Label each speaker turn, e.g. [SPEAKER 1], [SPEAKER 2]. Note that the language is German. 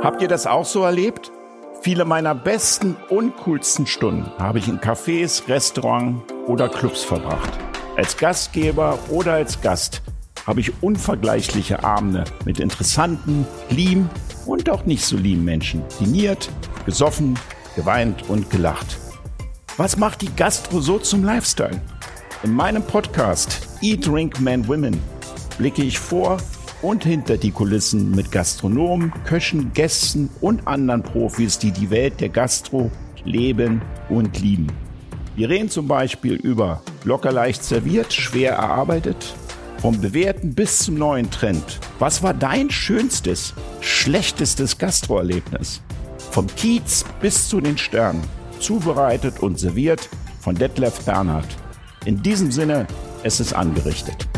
[SPEAKER 1] Habt ihr das auch so erlebt? Viele meiner besten und coolsten Stunden habe ich in Cafés, Restaurants oder Clubs verbracht. Als Gastgeber oder als Gast habe ich unvergleichliche Abende mit interessanten, lieben und auch nicht so lieben Menschen diniert, gesoffen, geweint und gelacht. Was macht die Gastro so zum Lifestyle? In meinem Podcast Eat, Drink, Man, Women blicke ich vor und hinter die Kulissen mit Gastronomen, Köchen, Gästen und anderen Profis, die die Welt der Gastro leben und lieben. Wir reden zum Beispiel über locker leicht serviert, schwer erarbeitet, vom bewährten bis zum neuen Trend. Was war dein schönstes, schlechtestes Gastroerlebnis? Vom Kiez bis zu den Sternen. Zubereitet und serviert von Detlef Bernhard. In diesem Sinne, es ist angerichtet.